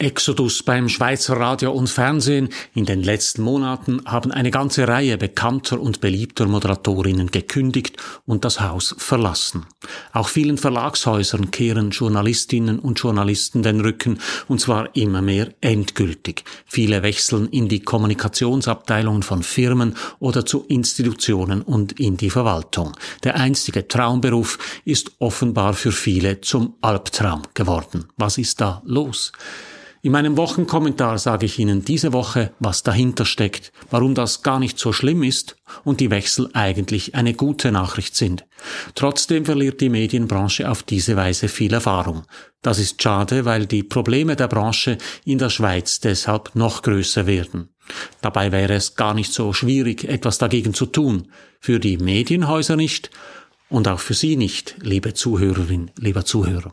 Exodus beim Schweizer Radio und Fernsehen. In den letzten Monaten haben eine ganze Reihe bekannter und beliebter Moderatorinnen gekündigt und das Haus verlassen. Auch vielen Verlagshäusern kehren Journalistinnen und Journalisten den Rücken, und zwar immer mehr endgültig. Viele wechseln in die Kommunikationsabteilungen von Firmen oder zu Institutionen und in die Verwaltung. Der einstige Traumberuf ist offenbar für viele zum Albtraum geworden. Was ist da los? In meinem Wochenkommentar sage ich Ihnen diese Woche, was dahinter steckt, warum das gar nicht so schlimm ist und die Wechsel eigentlich eine gute Nachricht sind. Trotzdem verliert die Medienbranche auf diese Weise viel Erfahrung. Das ist schade, weil die Probleme der Branche in der Schweiz deshalb noch größer werden. Dabei wäre es gar nicht so schwierig, etwas dagegen zu tun. Für die Medienhäuser nicht und auch für Sie nicht, liebe Zuhörerin, lieber Zuhörer.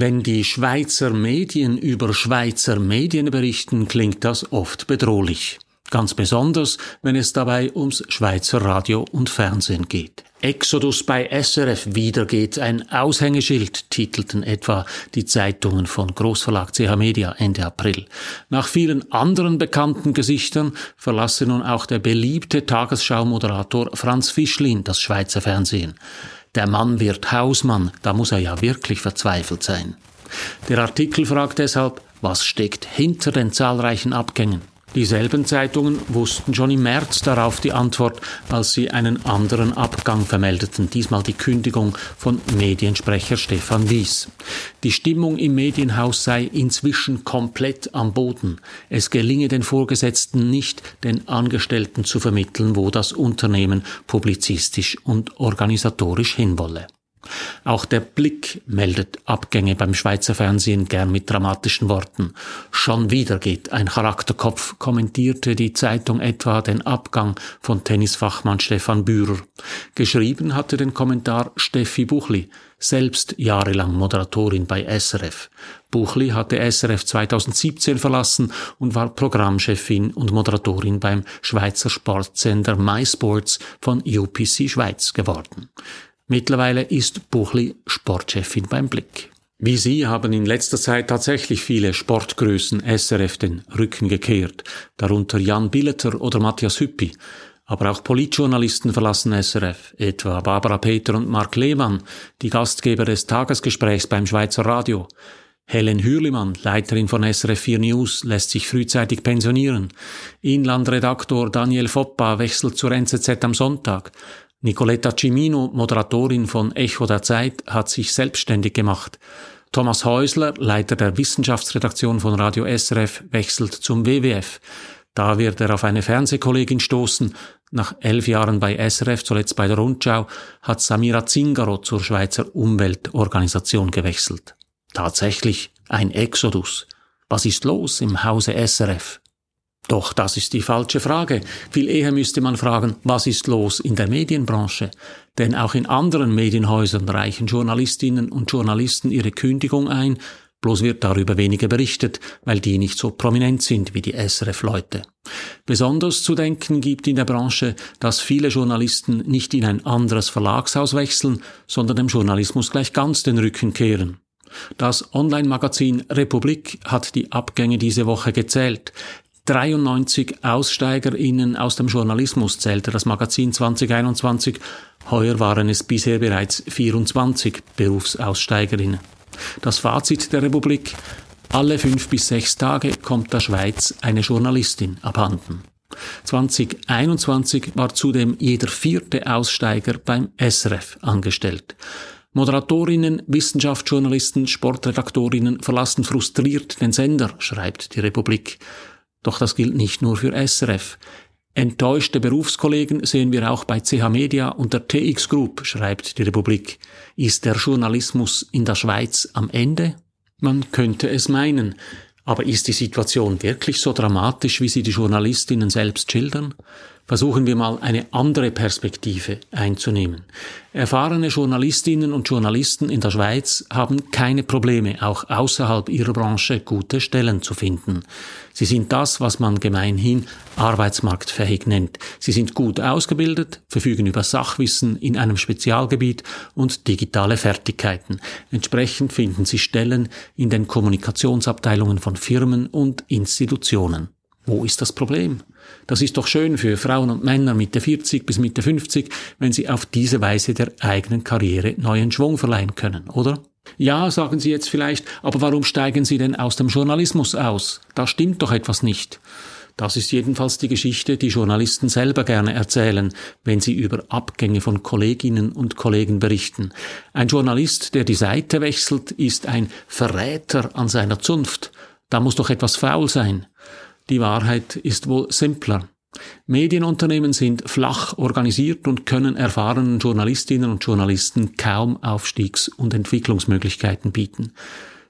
Wenn die Schweizer Medien über Schweizer Medien berichten, klingt das oft bedrohlich. Ganz besonders, wenn es dabei ums Schweizer Radio und Fernsehen geht. Exodus bei SRF wieder geht ein Aushängeschild, titelten etwa die Zeitungen von Großverlag CH Media Ende April. Nach vielen anderen bekannten Gesichtern verlasse nun auch der beliebte Tagesschau-Moderator Franz Fischlin das Schweizer Fernsehen. Der Mann wird Hausmann, da muss er ja wirklich verzweifelt sein. Der Artikel fragt deshalb, was steckt hinter den zahlreichen Abgängen? Dieselben Zeitungen wussten schon im März darauf die Antwort, als sie einen anderen Abgang vermeldeten, diesmal die Kündigung von Mediensprecher Stefan Wies. Die Stimmung im Medienhaus sei inzwischen komplett am Boden. Es gelinge den Vorgesetzten nicht, den Angestellten zu vermitteln, wo das Unternehmen publizistisch und organisatorisch hinwolle. Auch der Blick meldet Abgänge beim Schweizer Fernsehen gern mit dramatischen Worten. Schon wieder geht ein Charakterkopf, kommentierte die Zeitung etwa den Abgang von Tennisfachmann Stefan Bührer. Geschrieben hatte den Kommentar Steffi Buchli, selbst jahrelang Moderatorin bei SRF. Buchli hatte SRF 2017 verlassen und war Programmchefin und Moderatorin beim Schweizer Sportsender MySports von UPC Schweiz geworden. Mittlerweile ist Buchli Sportchefin beim Blick. Wie Sie haben in letzter Zeit tatsächlich viele Sportgrößen SRF den Rücken gekehrt, darunter Jan Billeter oder Matthias Hüppi. Aber auch Politjournalisten verlassen SRF, etwa Barbara Peter und Mark Lehmann, die Gastgeber des Tagesgesprächs beim Schweizer Radio. Helen Hürlimann, Leiterin von SRF 4 News, lässt sich frühzeitig pensionieren. Inlandredaktor Daniel Foppa wechselt zur NZZ am Sonntag. Nicoletta Cimino, Moderatorin von Echo der Zeit, hat sich selbstständig gemacht. Thomas Häusler, Leiter der Wissenschaftsredaktion von Radio SRF, wechselt zum WWF. Da wird er auf eine Fernsehkollegin stoßen. Nach elf Jahren bei SRF, zuletzt bei der Rundschau, hat Samira Zingaro zur Schweizer Umweltorganisation gewechselt. Tatsächlich ein Exodus. Was ist los im Hause SRF? Doch das ist die falsche Frage. Viel eher müsste man fragen, was ist los in der Medienbranche? Denn auch in anderen Medienhäusern reichen Journalistinnen und Journalisten ihre Kündigung ein, bloß wird darüber weniger berichtet, weil die nicht so prominent sind wie die SRF-Leute. Besonders zu denken gibt in der Branche, dass viele Journalisten nicht in ein anderes Verlagshaus wechseln, sondern dem Journalismus gleich ganz den Rücken kehren. Das Online-Magazin Republik hat die Abgänge diese Woche gezählt. 93 AussteigerInnen aus dem Journalismus zählte das Magazin 2021. Heuer waren es bisher bereits 24 Berufsaussteigerinnen. Das Fazit der Republik. Alle fünf bis sechs Tage kommt der Schweiz eine Journalistin abhanden. 2021 war zudem jeder vierte Aussteiger beim SRF angestellt. Moderatorinnen, Wissenschaftsjournalisten, Sportredaktorinnen verlassen frustriert den Sender, schreibt die Republik. Doch das gilt nicht nur für SRF. Enttäuschte Berufskollegen sehen wir auch bei CH Media und der TX Group, schreibt die Republik. Ist der Journalismus in der Schweiz am Ende? Man könnte es meinen. Aber ist die Situation wirklich so dramatisch, wie sie die Journalistinnen selbst schildern? Versuchen wir mal eine andere Perspektive einzunehmen. Erfahrene Journalistinnen und Journalisten in der Schweiz haben keine Probleme, auch außerhalb ihrer Branche gute Stellen zu finden. Sie sind das, was man gemeinhin arbeitsmarktfähig nennt. Sie sind gut ausgebildet, verfügen über Sachwissen in einem Spezialgebiet und digitale Fertigkeiten. Entsprechend finden sie Stellen in den Kommunikationsabteilungen von Firmen und Institutionen. Wo ist das Problem? Das ist doch schön für Frauen und Männer Mitte 40 bis Mitte 50, wenn sie auf diese Weise der eigenen Karriere neuen Schwung verleihen können, oder? Ja, sagen Sie jetzt vielleicht, aber warum steigen Sie denn aus dem Journalismus aus? Da stimmt doch etwas nicht. Das ist jedenfalls die Geschichte, die Journalisten selber gerne erzählen, wenn sie über Abgänge von Kolleginnen und Kollegen berichten. Ein Journalist, der die Seite wechselt, ist ein Verräter an seiner Zunft. Da muss doch etwas faul sein. Die Wahrheit ist wohl simpler. Medienunternehmen sind flach organisiert und können erfahrenen Journalistinnen und Journalisten kaum Aufstiegs- und Entwicklungsmöglichkeiten bieten.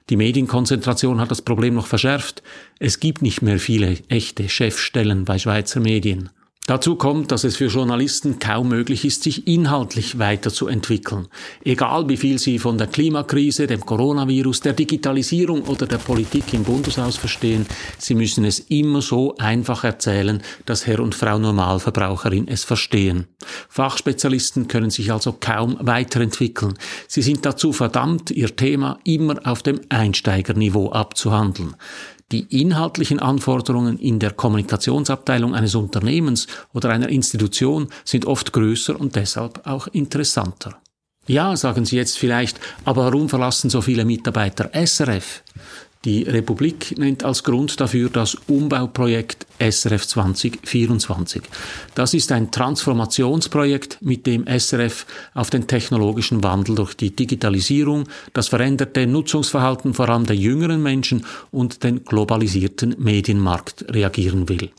Die Medienkonzentration hat das Problem noch verschärft. Es gibt nicht mehr viele echte Chefstellen bei Schweizer Medien. Dazu kommt, dass es für Journalisten kaum möglich ist, sich inhaltlich weiterzuentwickeln. Egal wie viel sie von der Klimakrise, dem Coronavirus, der Digitalisierung oder der Politik im Bundeshaus verstehen, sie müssen es immer so einfach erzählen, dass Herr und Frau Normalverbraucherin es verstehen. Fachspezialisten können sich also kaum weiterentwickeln. Sie sind dazu verdammt, ihr Thema immer auf dem Einsteigerniveau abzuhandeln. Die inhaltlichen Anforderungen in der Kommunikationsabteilung eines Unternehmens oder einer Institution sind oft größer und deshalb auch interessanter. Ja, sagen Sie jetzt vielleicht, aber warum verlassen so viele Mitarbeiter SRF? Die Republik nennt als Grund dafür das Umbauprojekt SRF 2024. Das ist ein Transformationsprojekt, mit dem SRF auf den technologischen Wandel durch die Digitalisierung, das veränderte Nutzungsverhalten vor allem der jüngeren Menschen und den globalisierten Medienmarkt reagieren will.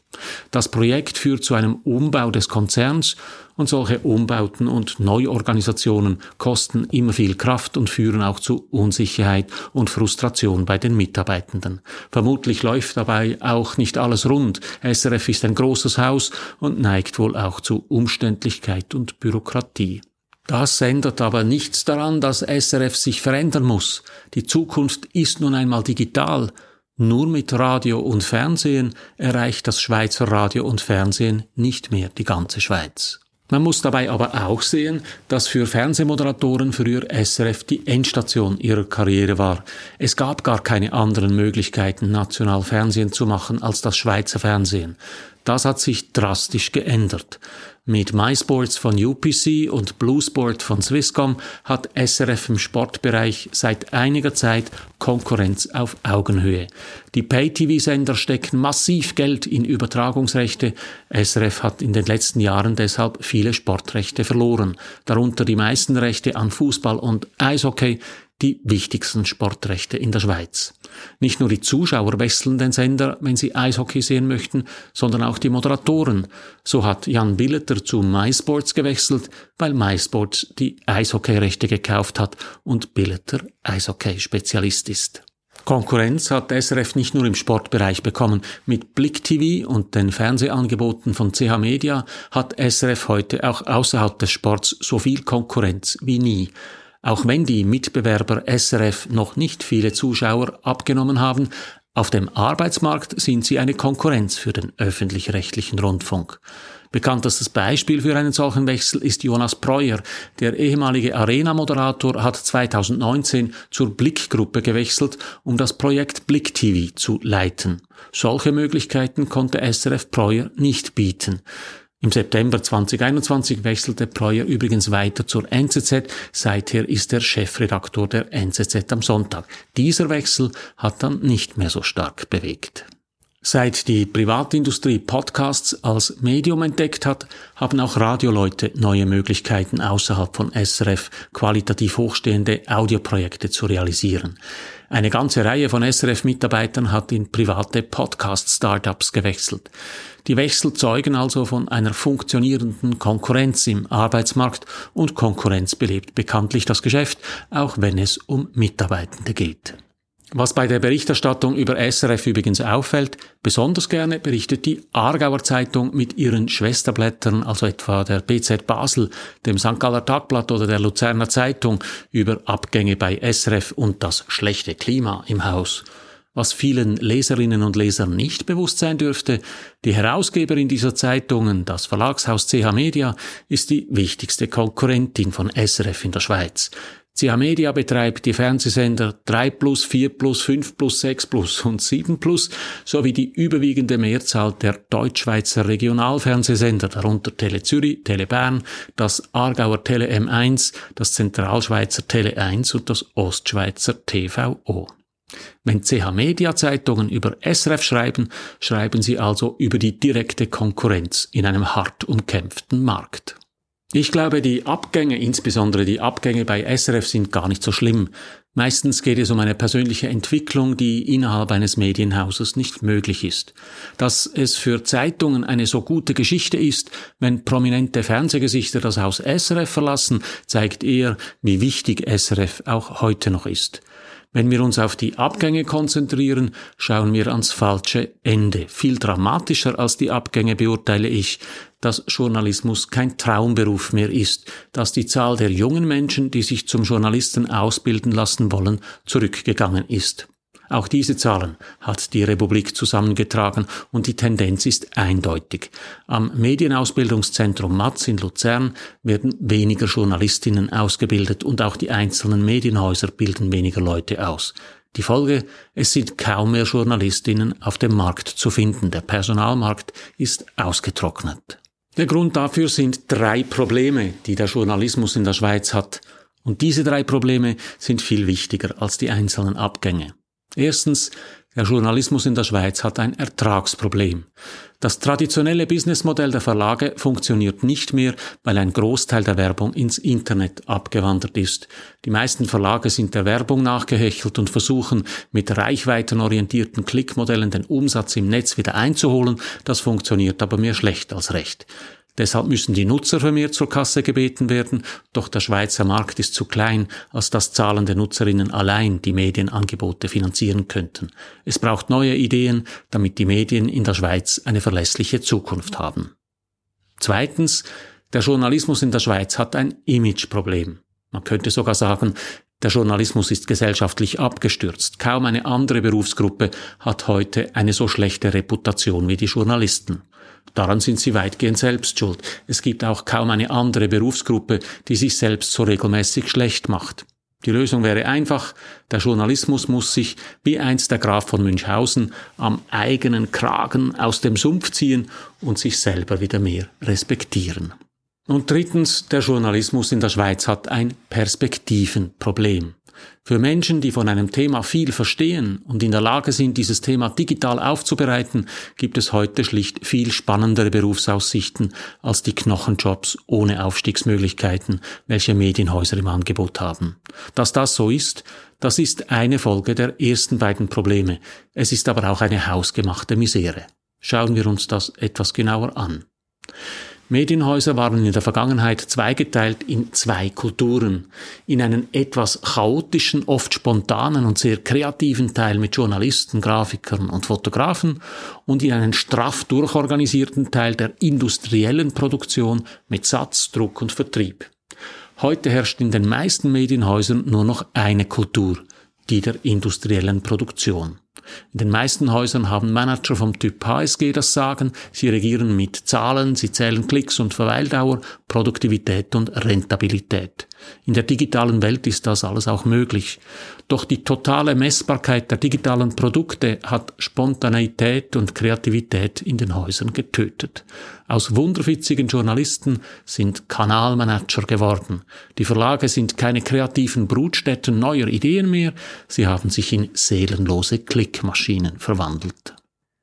Das Projekt führt zu einem Umbau des Konzerns und solche Umbauten und Neuorganisationen kosten immer viel Kraft und führen auch zu Unsicherheit und Frustration bei den Mitarbeitenden. Vermutlich läuft dabei auch nicht alles rund. SRF ist ein großes Haus und neigt wohl auch zu Umständlichkeit und Bürokratie. Das ändert aber nichts daran, dass SRF sich verändern muss. Die Zukunft ist nun einmal digital nur mit Radio und Fernsehen erreicht das Schweizer Radio und Fernsehen nicht mehr die ganze Schweiz. Man muss dabei aber auch sehen, dass für Fernsehmoderatoren früher SRF die Endstation ihrer Karriere war. Es gab gar keine anderen Möglichkeiten, national Fernsehen zu machen als das Schweizer Fernsehen. Das hat sich drastisch geändert. Mit MySports von UPC und BlueSport von Swisscom hat SRF im Sportbereich seit einiger Zeit Konkurrenz auf Augenhöhe. Die Pay-TV-Sender stecken massiv Geld in Übertragungsrechte. SRF hat in den letzten Jahren deshalb viele Sportrechte verloren, darunter die meisten Rechte an Fußball und Eishockey, die wichtigsten Sportrechte in der Schweiz. Nicht nur die Zuschauer wechseln den Sender, wenn sie Eishockey sehen möchten, sondern auch die Moderatoren. So hat Jan Billeter zu MySports gewechselt, weil MySports die Eishockeyrechte gekauft hat und Billeter Eishockey-Spezialist ist. Konkurrenz hat SRF nicht nur im Sportbereich bekommen. Mit Blick TV und den Fernsehangeboten von CH Media hat SRF heute auch außerhalb des Sports so viel Konkurrenz wie nie. Auch wenn die Mitbewerber SRF noch nicht viele Zuschauer abgenommen haben, auf dem Arbeitsmarkt sind sie eine Konkurrenz für den öffentlich-rechtlichen Rundfunk. Bekanntestes Beispiel für einen solchen Wechsel ist Jonas Breuer. Der ehemalige Arena-Moderator hat 2019 zur Blick-Gruppe gewechselt, um das Projekt Blick TV zu leiten. Solche Möglichkeiten konnte SRF Breuer nicht bieten. Im September 2021 wechselte Breuer übrigens weiter zur NZZ. Seither ist er Chefredaktor der NZZ am Sonntag. Dieser Wechsel hat dann nicht mehr so stark bewegt. Seit die Privatindustrie Podcasts als Medium entdeckt hat, haben auch Radioleute neue Möglichkeiten außerhalb von SRF qualitativ hochstehende Audioprojekte zu realisieren. Eine ganze Reihe von SRF-Mitarbeitern hat in private Podcast-Startups gewechselt. Die Wechsel zeugen also von einer funktionierenden Konkurrenz im Arbeitsmarkt und Konkurrenz belebt bekanntlich das Geschäft, auch wenn es um Mitarbeitende geht. Was bei der Berichterstattung über SRF übrigens auffällt, besonders gerne berichtet die Aargauer Zeitung mit ihren Schwesterblättern, also etwa der BZ Basel, dem St. Galler Tagblatt oder der Luzerner Zeitung, über Abgänge bei SRF und das schlechte Klima im Haus. Was vielen Leserinnen und Lesern nicht bewusst sein dürfte, die Herausgeberin dieser Zeitungen, das Verlagshaus CH Media, ist die wichtigste Konkurrentin von SRF in der Schweiz. CH Media betreibt die Fernsehsender 3 Plus, 4 Plus, 5 Plus, 6 Plus und 7 Plus sowie die überwiegende Mehrzahl der Deutschschweizer Regionalfernsehsender, darunter Tele Zürich, Tele Bern, das Aargauer Tele M1, das Zentralschweizer Tele 1 und das Ostschweizer TVO. Wenn CH Media Zeitungen über SRF schreiben, schreiben sie also über die direkte Konkurrenz in einem hart umkämpften Markt. Ich glaube, die Abgänge, insbesondere die Abgänge bei SRF sind gar nicht so schlimm. Meistens geht es um eine persönliche Entwicklung, die innerhalb eines Medienhauses nicht möglich ist. Dass es für Zeitungen eine so gute Geschichte ist, wenn prominente Fernsehgesichter das Haus SRF verlassen, zeigt eher, wie wichtig SRF auch heute noch ist. Wenn wir uns auf die Abgänge konzentrieren, schauen wir ans falsche Ende. Viel dramatischer als die Abgänge beurteile ich, dass Journalismus kein Traumberuf mehr ist, dass die Zahl der jungen Menschen, die sich zum Journalisten ausbilden lassen wollen, zurückgegangen ist. Auch diese Zahlen hat die Republik zusammengetragen und die Tendenz ist eindeutig. Am Medienausbildungszentrum Matz in Luzern werden weniger Journalistinnen ausgebildet und auch die einzelnen Medienhäuser bilden weniger Leute aus. Die Folge, es sind kaum mehr Journalistinnen auf dem Markt zu finden. Der Personalmarkt ist ausgetrocknet. Der Grund dafür sind drei Probleme, die der Journalismus in der Schweiz hat. Und diese drei Probleme sind viel wichtiger als die einzelnen Abgänge. Erstens, der Journalismus in der Schweiz hat ein Ertragsproblem. Das traditionelle Businessmodell der Verlage funktioniert nicht mehr, weil ein Großteil der Werbung ins Internet abgewandert ist. Die meisten Verlage sind der Werbung nachgehechelt und versuchen mit reichweitenorientierten Klickmodellen den Umsatz im Netz wieder einzuholen. Das funktioniert aber mehr schlecht als recht. Deshalb müssen die Nutzer vermehrt zur Kasse gebeten werden, doch der Schweizer Markt ist zu klein, als dass zahlende Nutzerinnen allein die Medienangebote finanzieren könnten. Es braucht neue Ideen, damit die Medien in der Schweiz eine verlässliche Zukunft haben. Zweitens, der Journalismus in der Schweiz hat ein Imageproblem. Man könnte sogar sagen, der Journalismus ist gesellschaftlich abgestürzt. Kaum eine andere Berufsgruppe hat heute eine so schlechte Reputation wie die Journalisten. Daran sind sie weitgehend selbst schuld. Es gibt auch kaum eine andere Berufsgruppe, die sich selbst so regelmäßig schlecht macht. Die Lösung wäre einfach, der Journalismus muss sich, wie einst der Graf von Münchhausen, am eigenen Kragen aus dem Sumpf ziehen und sich selber wieder mehr respektieren. Und drittens, der Journalismus in der Schweiz hat ein Perspektivenproblem. Für Menschen, die von einem Thema viel verstehen und in der Lage sind, dieses Thema digital aufzubereiten, gibt es heute schlicht viel spannendere Berufsaussichten als die Knochenjobs ohne Aufstiegsmöglichkeiten, welche Medienhäuser im Angebot haben. Dass das so ist, das ist eine Folge der ersten beiden Probleme. Es ist aber auch eine hausgemachte Misere. Schauen wir uns das etwas genauer an. Medienhäuser waren in der Vergangenheit zweigeteilt in zwei Kulturen. In einen etwas chaotischen, oft spontanen und sehr kreativen Teil mit Journalisten, Grafikern und Fotografen und in einen straff durchorganisierten Teil der industriellen Produktion mit Satz, Druck und Vertrieb. Heute herrscht in den meisten Medienhäusern nur noch eine Kultur, die der industriellen Produktion. In den meisten Häusern haben Manager vom Typ HSG das Sagen. Sie regieren mit Zahlen, sie zählen Klicks und Verweildauer, Produktivität und Rentabilität. In der digitalen Welt ist das alles auch möglich. Doch die totale Messbarkeit der digitalen Produkte hat Spontaneität und Kreativität in den Häusern getötet. Aus wunderwitzigen Journalisten sind Kanalmanager geworden. Die Verlage sind keine kreativen Brutstätten neuer Ideen mehr, sie haben sich in seelenlose Klickmaschinen verwandelt.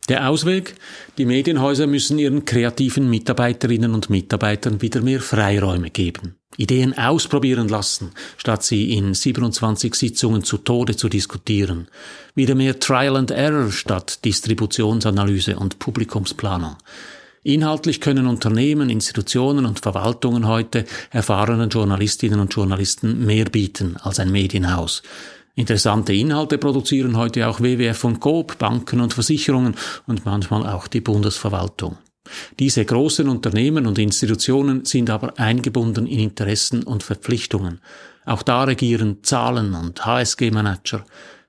Der Ausweg? Die Medienhäuser müssen ihren kreativen Mitarbeiterinnen und Mitarbeitern wieder mehr Freiräume geben. Ideen ausprobieren lassen, statt sie in 27 Sitzungen zu Tode zu diskutieren. Wieder mehr Trial and Error statt Distributionsanalyse und Publikumsplanung. Inhaltlich können Unternehmen, Institutionen und Verwaltungen heute erfahrenen Journalistinnen und Journalisten mehr bieten als ein Medienhaus. Interessante Inhalte produzieren heute auch WWF und Coop, Banken und Versicherungen und manchmal auch die Bundesverwaltung. Diese großen Unternehmen und Institutionen sind aber eingebunden in Interessen und Verpflichtungen. Auch da regieren Zahlen und HSG-Manager.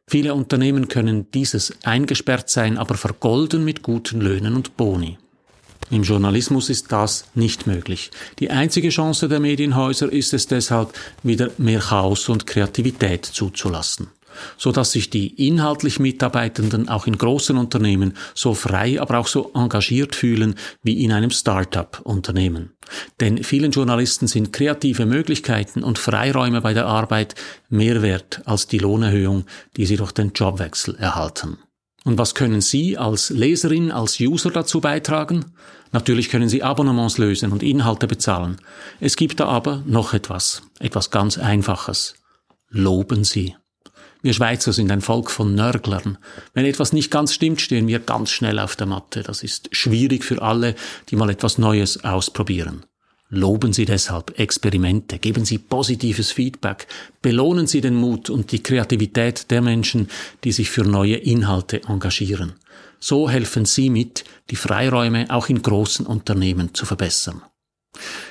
Viele Unternehmen können dieses eingesperrt sein, aber vergolden mit guten Löhnen und Boni. Im Journalismus ist das nicht möglich. Die einzige Chance der Medienhäuser ist es deshalb, wieder mehr Chaos und Kreativität zuzulassen so dass sich die inhaltlich Mitarbeitenden auch in großen Unternehmen so frei, aber auch so engagiert fühlen wie in einem Start-up-Unternehmen. Denn vielen Journalisten sind kreative Möglichkeiten und Freiräume bei der Arbeit mehr wert als die Lohnerhöhung, die sie durch den Jobwechsel erhalten. Und was können Sie als Leserin, als User dazu beitragen? Natürlich können Sie Abonnements lösen und Inhalte bezahlen. Es gibt da aber noch etwas, etwas ganz Einfaches. Loben Sie. Wir Schweizer sind ein Volk von Nörglern. Wenn etwas nicht ganz stimmt, stehen wir ganz schnell auf der Matte. Das ist schwierig für alle, die mal etwas Neues ausprobieren. Loben Sie deshalb Experimente, geben Sie positives Feedback, belohnen Sie den Mut und die Kreativität der Menschen, die sich für neue Inhalte engagieren. So helfen Sie mit, die Freiräume auch in großen Unternehmen zu verbessern.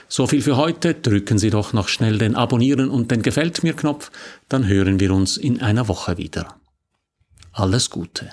So viel für heute. Drücken Sie doch noch schnell den Abonnieren und den Gefällt mir Knopf, dann hören wir uns in einer Woche wieder. Alles Gute.